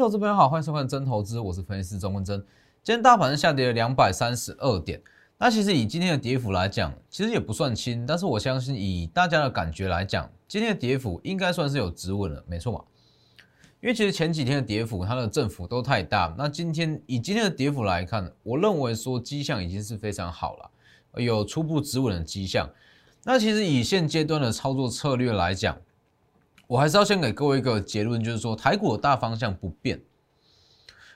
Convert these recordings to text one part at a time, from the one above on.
各位投资朋友好，欢迎收看真投资，我是分析师钟文真。今天大盘下跌了两百三十二点，那其实以今天的跌幅来讲，其实也不算轻，但是我相信以大家的感觉来讲，今天的跌幅应该算是有止稳了，没错嘛？因为其实前几天的跌幅它的振幅都太大，那今天以今天的跌幅来看，我认为说迹象已经是非常好了，有初步止稳的迹象。那其实以现阶段的操作策略来讲，我还是要先给各位一个结论，就是说台股的大方向不变。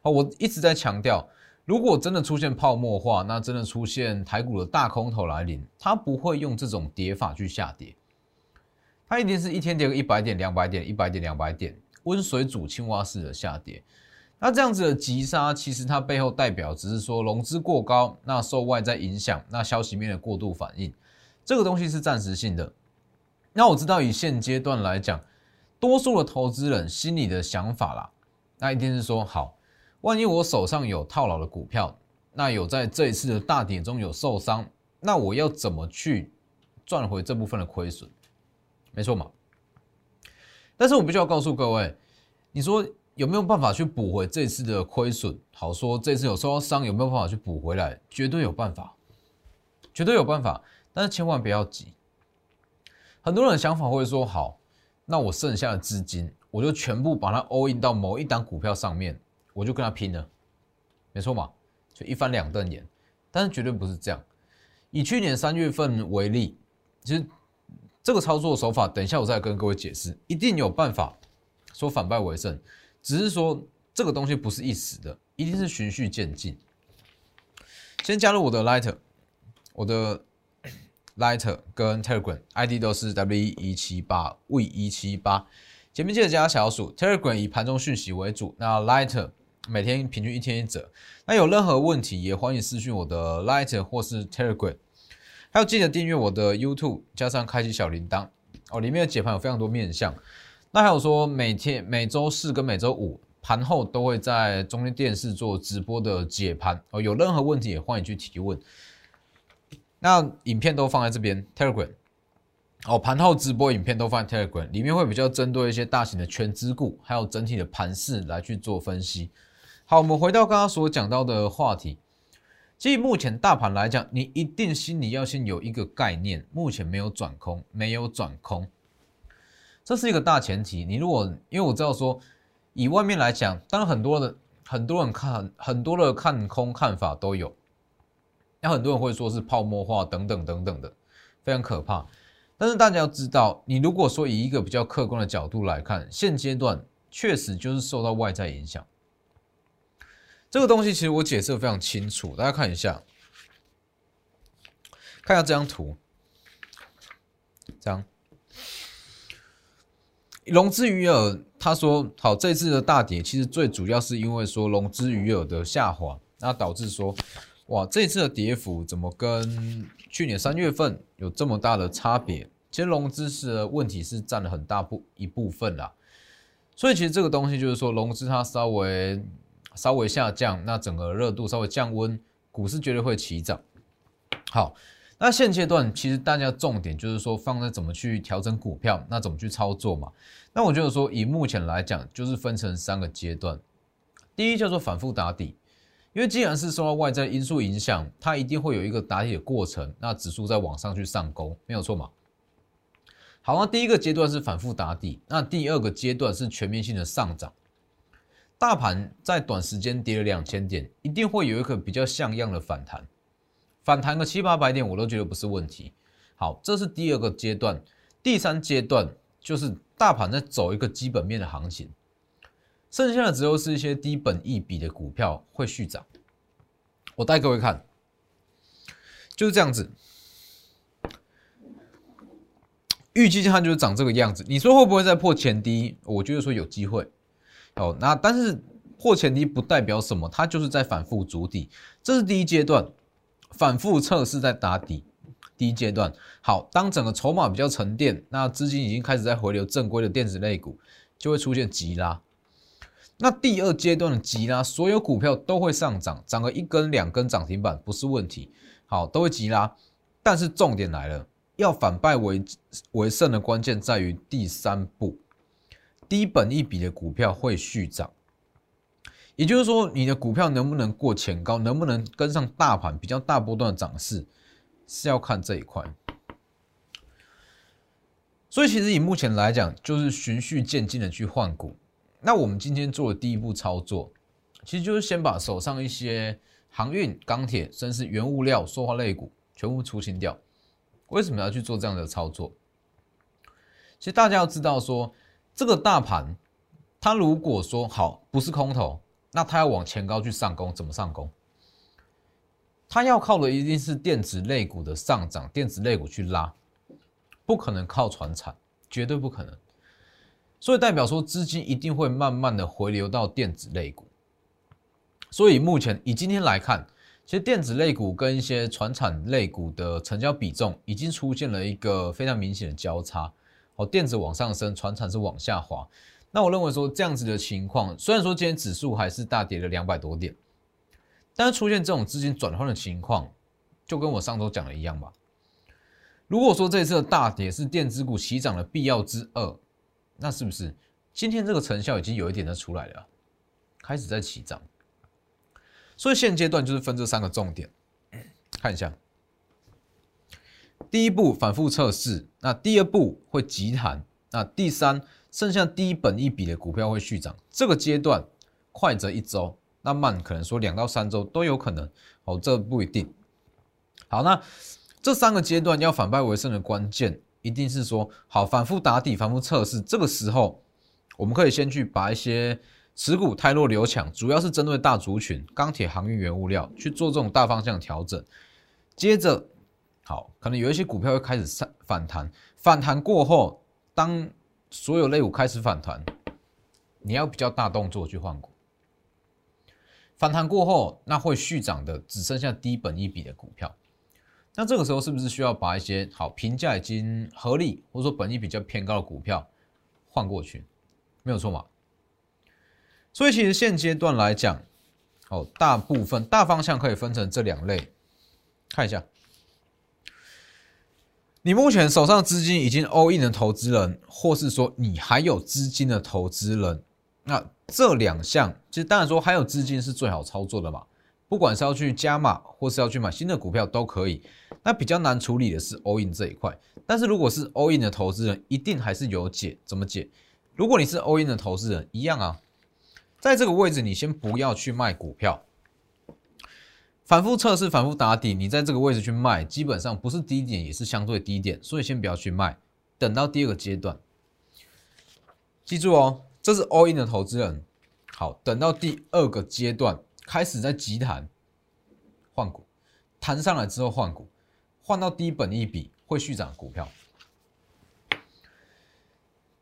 好，我一直在强调，如果真的出现泡沫化，那真的出现台股的大空头来临，它不会用这种跌法去下跌，它一定是一天跌个一百点、两百点、一百点、两百点，温水煮青蛙式的下跌。那这样子的急杀，其实它背后代表只是说融资过高，那受外在影响，那消息面的过度反应，这个东西是暂时性的。那我知道以现阶段来讲。多数的投资人心里的想法啦，那一定是说好，万一我手上有套牢的股票，那有在这一次的大跌中有受伤，那我要怎么去赚回这部分的亏损？没错嘛。但是我必须要告诉各位，你说有没有办法去补回这次的亏损？好说这次有受到伤，有没有办法去补回来？绝对有办法，绝对有办法。但是千万不要急。很多人的想法会说好。那我剩下的资金，我就全部把它 all in 到某一档股票上面，我就跟他拼了，没错嘛，就一翻两瞪眼。但是绝对不是这样。以去年三月份为例，其实这个操作手法，等一下我再跟各位解释，一定有办法说反败为胜。只是说这个东西不是一时的，一定是循序渐进。先加入我的 Lighter，我的。Lighter 跟 Telegram ID 都是 W 一七八 V 一七八，前面记得加小数。Telegram 以盘中讯息为主，那 Lighter 每天平均一天一折。那有任何问题也欢迎私讯我的 Lighter 或是 Telegram，还有记得订阅我的 YouTube，加上开启小铃铛哦。里面的解盘有非常多面向。那还有说每天每周四跟每周五盘后都会在中间电视做直播的解盘哦。有任何问题也欢迎去提问。那影片都放在这边，Telegram，哦，盘后直播影片都放在 Telegram，里面会比较针对一些大型的全资股，还有整体的盘势来去做分析。好，我们回到刚刚所讲到的话题，基于目前大盘来讲，你一定心里要先有一个概念，目前没有转空，没有转空，这是一个大前提。你如果因为我知道说，以外面来讲，当然很多的很多人看很多的看空看法都有。那很多人会说是泡沫化等等等等的，非常可怕。但是大家要知道，你如果说以一个比较客观的角度来看，现阶段确实就是受到外在影响。这个东西其实我解释的非常清楚，大家看一下，看一下这张图，这样融资余额，他说好，这次的大跌其实最主要是因为说融资余额的下滑，那导致说。哇，这次的跌幅怎么跟去年三月份有这么大的差别？其实融资是问题是占了很大部一部分啦，所以其实这个东西就是说融资它稍微稍微下降，那整个热度稍微降温，股市绝对会起涨。好，那现阶段其实大家重点就是说放在怎么去调整股票，那怎么去操作嘛？那我觉得说以目前来讲，就是分成三个阶段，第一叫做反复打底。因为既然是受到外在因素影响，它一定会有一个打底的过程，那指数在往上去上攻，没有错嘛？好，那第一个阶段是反复打底，那第二个阶段是全面性的上涨。大盘在短时间跌了两千点，一定会有一个比较像样的反弹，反弹个七八百点，我都觉得不是问题。好，这是第二个阶段，第三阶段就是大盘在走一个基本面的行情。剩下的只有是一些低本益比的股票会续涨。我带各位看，就是这样子。预计它就是长这个样子。你说会不会再破前低？我觉得说有机会。哦，那但是破前低不代表什么，它就是在反复筑底。这是第一阶段，反复测试在打底。第一阶段好，当整个筹码比较沉淀，那资金已经开始在回流正规的电子类股，就会出现急拉。那第二阶段的急拉，所有股票都会上涨，涨个一根两根涨停板不是问题，好都会急拉。但是重点来了，要反败为为胜的关键在于第三步，低本一笔的股票会续涨。也就是说，你的股票能不能过前高，能不能跟上大盘比较大波段的涨势，是要看这一块。所以，其实以目前来讲，就是循序渐进的去换股。那我们今天做的第一步操作，其实就是先把手上一些航运、钢铁，甚至是原物料、塑化类股全部出清掉。为什么要去做这样的操作？其实大家要知道，说这个大盘，它如果说好不是空头。那它要往前高去上攻，怎么上攻？它要靠的一定是电子类股的上涨，电子类股去拉，不可能靠船产，绝对不可能。所以代表说资金一定会慢慢的回流到电子类股。所以目前以今天来看，其实电子类股跟一些船产类股的成交比重已经出现了一个非常明显的交叉。哦，电子往上升，船产是往下滑。那我认为说这样子的情况，虽然说今天指数还是大跌了两百多点，但是出现这种资金转换的情况，就跟我上周讲的一样吧。如果说这次的大跌是电子股起涨的必要之二，那是不是今天这个成效已经有一点的出来了，开始在起涨？所以现阶段就是分这三个重点，看一下。第一步反复测试，那第二步会急弹，那第三。剩下低本一笔的股票会续涨，这个阶段快则一周，那慢可能说两到三周都有可能，哦，这不一定。好，那这三个阶段要反败为胜的关键，一定是说好反复打底、反复测试。这个时候，我们可以先去把一些持股太弱留强，主要是针对大族群、钢铁、航运、原物料去做这种大方向调整。接着，好，可能有一些股票会开始上反弹，反弹过后，当所有类股开始反弹，你要比较大动作去换股。反弹过后，那会续涨的只剩下低本一笔的股票。那这个时候是不是需要把一些好评价已经合理，或者说本益比较偏高的股票换过去？没有错嘛？所以其实现阶段来讲，哦，大部分大方向可以分成这两类，看一下。你目前手上资金已经 all in 的投资人，或是说你还有资金的投资人，那这两项其实当然说还有资金是最好操作的嘛。不管是要去加码，或是要去买新的股票都可以。那比较难处理的是 all in 这一块。但是如果是 all in 的投资人，一定还是有解。怎么解？如果你是 all in 的投资人，一样啊，在这个位置你先不要去卖股票。反复测试，反复打底，你在这个位置去卖，基本上不是低点，也是相对低点，所以先不要去卖，等到第二个阶段。记住哦，这是 all in 的投资人。好，等到第二个阶段开始在急弹换股，弹上来之后换股，换到低本一笔会续涨股票，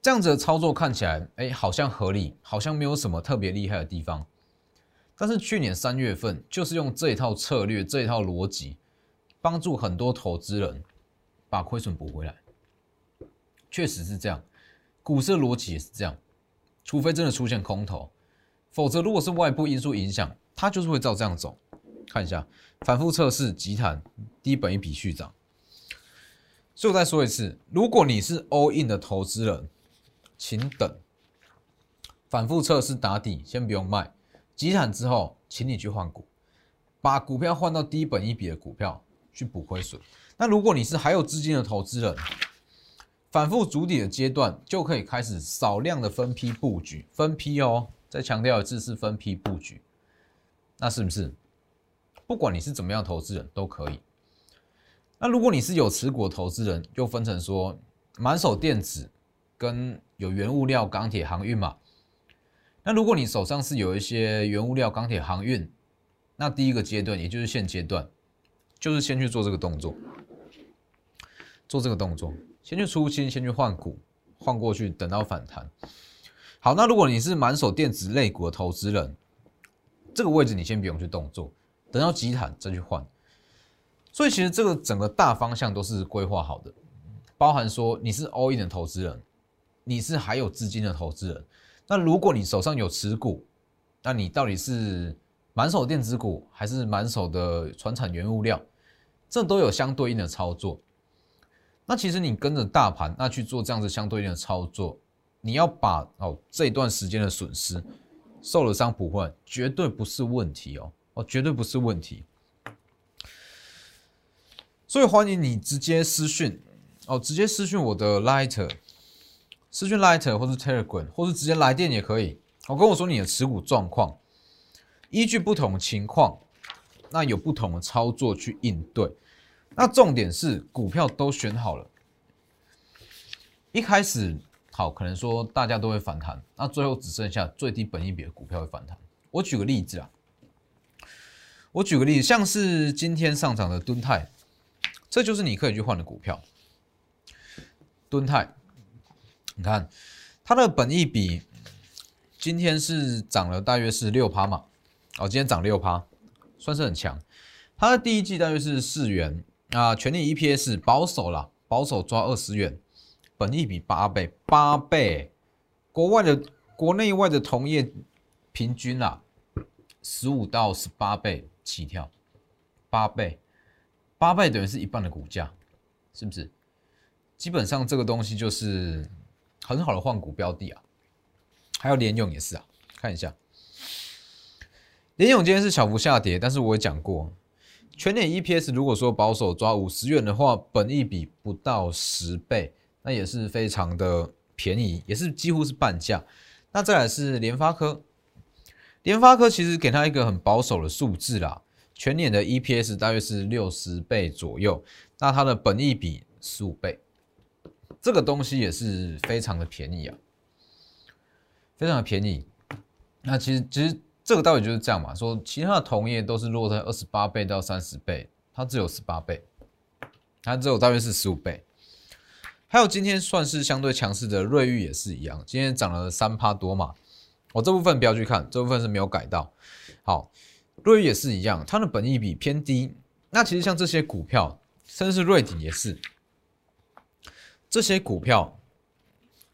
这样子的操作看起来，哎，好像合理，好像没有什么特别厉害的地方。但是去年三月份就是用这一套策略、这一套逻辑，帮助很多投资人把亏损补回来。确实是这样，股市逻辑也是这样。除非真的出现空头，否则如果是外部因素影响，它就是会照这样走。看一下，反复测试，集团低本一笔续涨。所以我再说一次，如果你是 all in 的投资人，请等，反复测试打底，先不用卖。集产之后，请你去换股，把股票换到低本一笔的股票去补亏损。那如果你是还有资金的投资人，反复筑底的阶段就可以开始少量的分批布局，分批哦，再强调一次是分批布局。那是不是不管你是怎么样投资人都可以？那如果你是有持股投资人，又分成说满手电子跟有原物料、钢铁、航运嘛？那如果你手上是有一些原物料、钢铁、航运，那第一个阶段，也就是现阶段，就是先去做这个动作，做这个动作，先去出清，先去换股，换过去，等到反弹。好，那如果你是满手电子类股的投资人，这个位置你先不用去动作，等到急弹再去换。所以其实这个整个大方向都是规划好的，包含说你是 all in 的投资人，你是还有资金的投资人。那如果你手上有持股，那你到底是满手电子股还是满手的船产原物料，这都有相对应的操作。那其实你跟着大盘那去做这样子相对应的操作，你要把哦这段时间的损失受了伤补回来，绝对不是问题哦，哦，绝对不是问题。所以欢迎你直接私讯哦，直接私讯我的 Lighter，私讯 Lighter 或是 Telegram，或是直接来电也可以。我跟我说你的持股状况，依据不同情况，那有不同的操作去应对。那重点是股票都选好了，一开始好可能说大家都会反弹，那最后只剩下最低本益比的股票会反弹。我举个例子啊，我举个例子，像是今天上涨的敦泰。这就是你可以去换的股票，敦泰，你看它的本益比今天是涨了大约是六趴嘛，哦，今天涨六趴，算是很强。它的第一季大约是四元啊，全年 EPS 保守了，保守抓二十元，本益比八倍，八倍，国外的国内外的同业平均啊，十五到十八倍起跳，八倍。八倍等于是一半的股价，是不是？基本上这个东西就是很好的换股标的啊。还有联勇也是啊，看一下，联勇今天是小幅下跌，但是我也讲过，全年 EPS 如果说保守抓五十元的话，本益比不到十倍，那也是非常的便宜，也是几乎是半价。那再来是联发科，联发科其实给它一个很保守的数字啦。全年的 EPS 大约是六十倍左右，那它的本益比十五倍，这个东西也是非常的便宜啊，非常的便宜。那其实其实这个道理就是这样嘛，说其他的同业都是落在二十八倍到三十倍，它只有十八倍，它只有大约是十五倍。还有今天算是相对强势的瑞玉也是一样，今天涨了三趴多嘛，我这部分不要去看，这部分是没有改到。好。瑞玉也是一样，它的本益比偏低。那其实像这些股票，甚至是瑞鼎也是，这些股票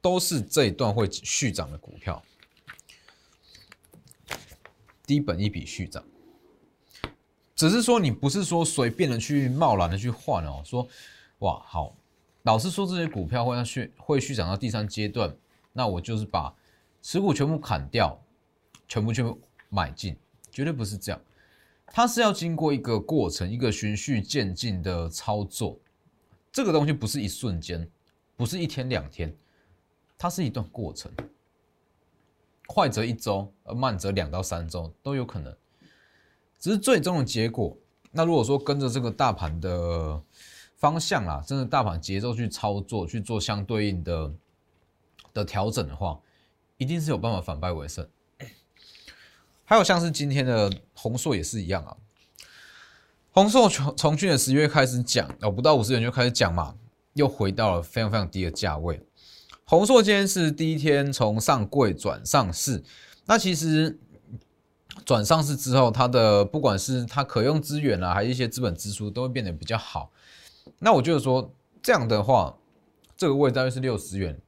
都是这一段会续涨的股票，低本益比续涨。只是说你不是说随便的去贸然的去换哦，说哇好，老是说这些股票会要续会续涨到第三阶段，那我就是把持股全部砍掉，全部全部买进。绝对不是这样，它是要经过一个过程，一个循序渐进的操作。这个东西不是一瞬间，不是一天两天，它是一段过程。快则一周，而慢则两到三周都有可能。只是最终的结果，那如果说跟着这个大盘的方向啦，真的大盘节奏去操作，去做相对应的的调整的话，一定是有办法反败为胜。还有像是今天的红硕也是一样啊，红硕从从去年十月开始讲哦，不到五十元就开始讲嘛，又回到了非常非常低的价位。红硕今天是第一天从上柜转上市，那其实转上市之后，它的不管是它可用资源啊，还是一些资本支出，都会变得比较好。那我觉得说这样的话，这个位大约是六十元，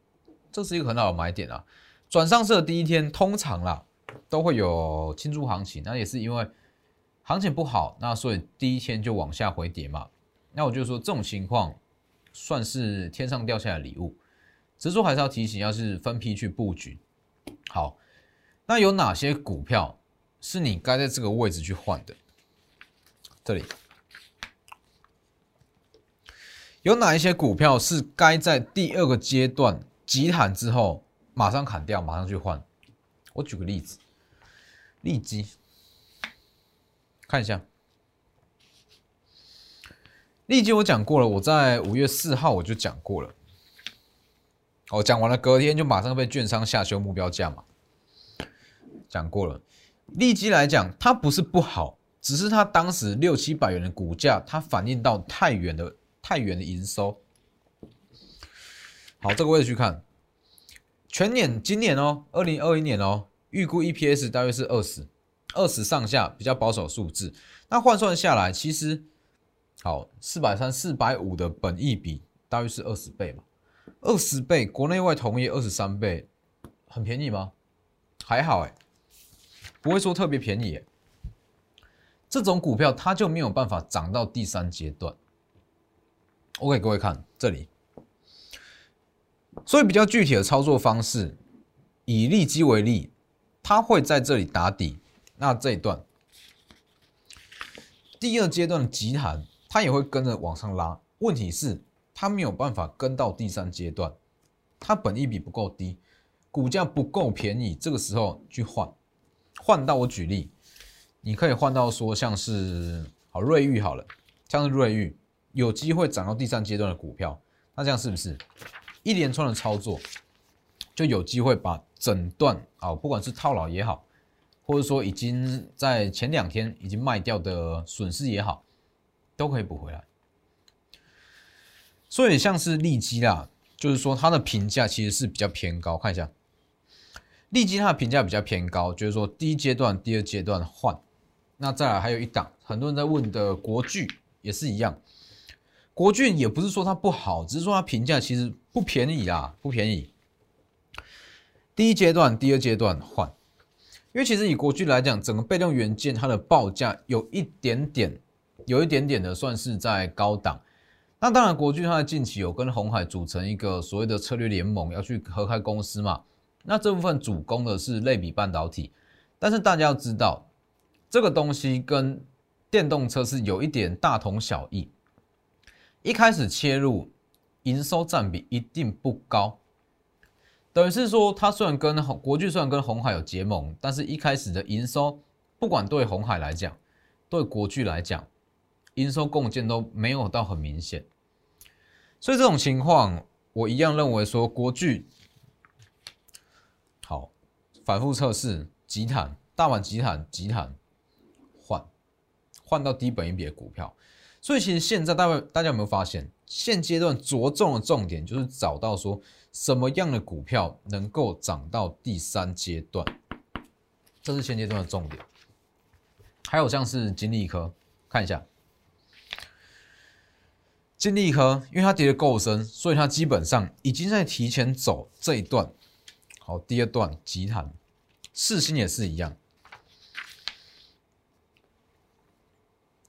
这是一个很好的买点啊。转上市的第一天，通常啦。都会有庆祝行情，那也是因为行情不好，那所以第一天就往下回跌嘛。那我就说这种情况算是天上掉下来礼物，只是说还是要提醒，要是分批去布局。好，那有哪些股票是你该在这个位置去换的？这里有哪一些股票是该在第二个阶段急弹之后马上砍掉，马上去换？我举个例子，利基，看一下，利基我讲过了，我在五月四号我就讲过了，哦，讲完了，隔天就马上被券商下修目标价嘛，讲过了，利基来讲，它不是不好，只是它当时六七百元的股价，它反映到太远的太远的营收，好，这个位置去看。全年今年哦，二零二一年哦，预估 EPS 大约是二十，二十上下比较保守数字。那换算下来，其实好四百三、四百五的本益比大约是二十倍嘛，二十倍，国内外同业二十三倍，很便宜吗？还好哎，不会说特别便宜。这种股票它就没有办法涨到第三阶段。我给各位看这里。所以比较具体的操作方式，以利基为例，它会在这里打底，那这一段第二阶段的急弹，它也会跟着往上拉。问题是它没有办法跟到第三阶段，它本益比不够低，股价不够便宜，这个时候去换，换到我举例，你可以换到说像是好瑞昱好了，像是瑞昱有机会涨到第三阶段的股票，那这样是不是一连串的操作就有机会把整段啊，不管是套牢也好，或者说已经在前两天已经卖掉的损失也好，都可以补回来。所以像是利基啦，就是说它的评价其实是比较偏高。看一下，利基它的评价比较偏高，就是说第一阶段、第二阶段换。那再来还有一档，很多人在问的国巨也是一样。国俊也不是说它不好，只是说它评价其实不便宜啦，不便宜。第一阶段、第二阶段换，因为其实以国俊来讲，整个被动元件它的报价有一点点，有一点点的算是在高档。那当然，国俊它近期有跟红海组成一个所谓的策略联盟，要去合开公司嘛。那这部分主攻的是类比半导体，但是大家要知道，这个东西跟电动车是有一点大同小异。一开始切入，营收占比一定不高，等于是说，它虽然跟国巨虽然跟红海有结盟，但是一开始的营收，不管对红海来讲，对国巨来讲。营收贡献都没有到很明显，所以这种情况，我一样认为说国巨好反复测试，集坦大碗集坦集坦换换到低本一笔的股票，所以其实现在大家大家有没有发现，现阶段着重的重点就是找到说什么样的股票能够涨到第三阶段，这是现阶段的重点。还有像是金利科，看一下。金利科，因为它跌的够深，所以它基本上已经在提前走这一段。好，第二段急弹，四星也是一样，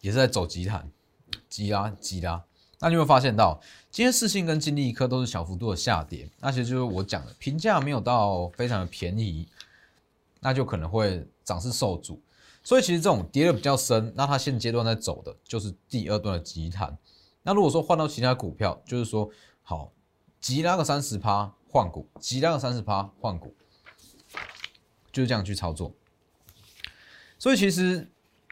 也是在走急弹，急拉急拉。那你会发现到，今天四星跟金利科都是小幅度的下跌，那其实就是我讲的评价没有到非常的便宜，那就可能会涨势受阻。所以其实这种跌的比较深，那它现阶段在走的就是第二段的急弹。那如果说换到其他股票，就是说好急拉个三十趴换股，急拉个三十趴换股，就是这样去操作。所以其实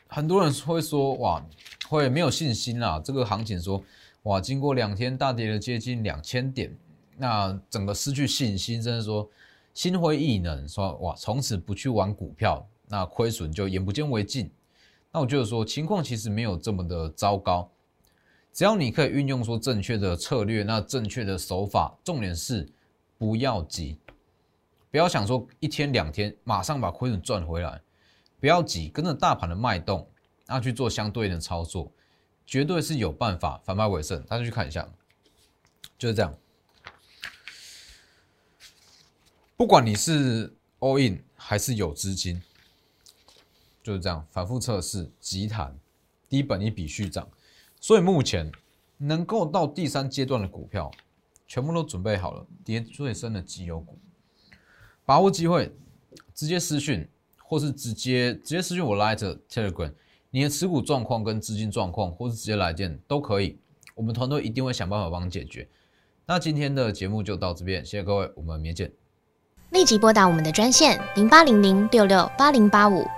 很多人会说哇，会没有信心啦。这个行情说哇，经过两天大跌了接近两千点，那整个失去信心，真的说心灰意冷，说哇，从此不去玩股票，那亏损就眼不见为净。那我觉得说情况其实没有这么的糟糕。只要你可以运用说正确的策略，那正确的手法，重点是不要急，不要想说一天两天马上把亏损赚回来，不要急，跟着大盘的脉动，那去做相对应的操作，绝对是有办法反败为胜。大家去看一下，就是这样。不管你是 all in 还是有资金，就是这样反复测试，急弹低本一笔续涨。所以目前能够到第三阶段的股票，全部都准备好了，跌最深的绩优股，把握机会，直接私讯，或是直接直接私讯我 Light Telegram，你的持股状况跟资金状况，或是直接来电都可以，我们团队一定会想办法帮你解决。那今天的节目就到这边，谢谢各位，我们明天见。立即拨打我们的专线零八零零六六八零八五。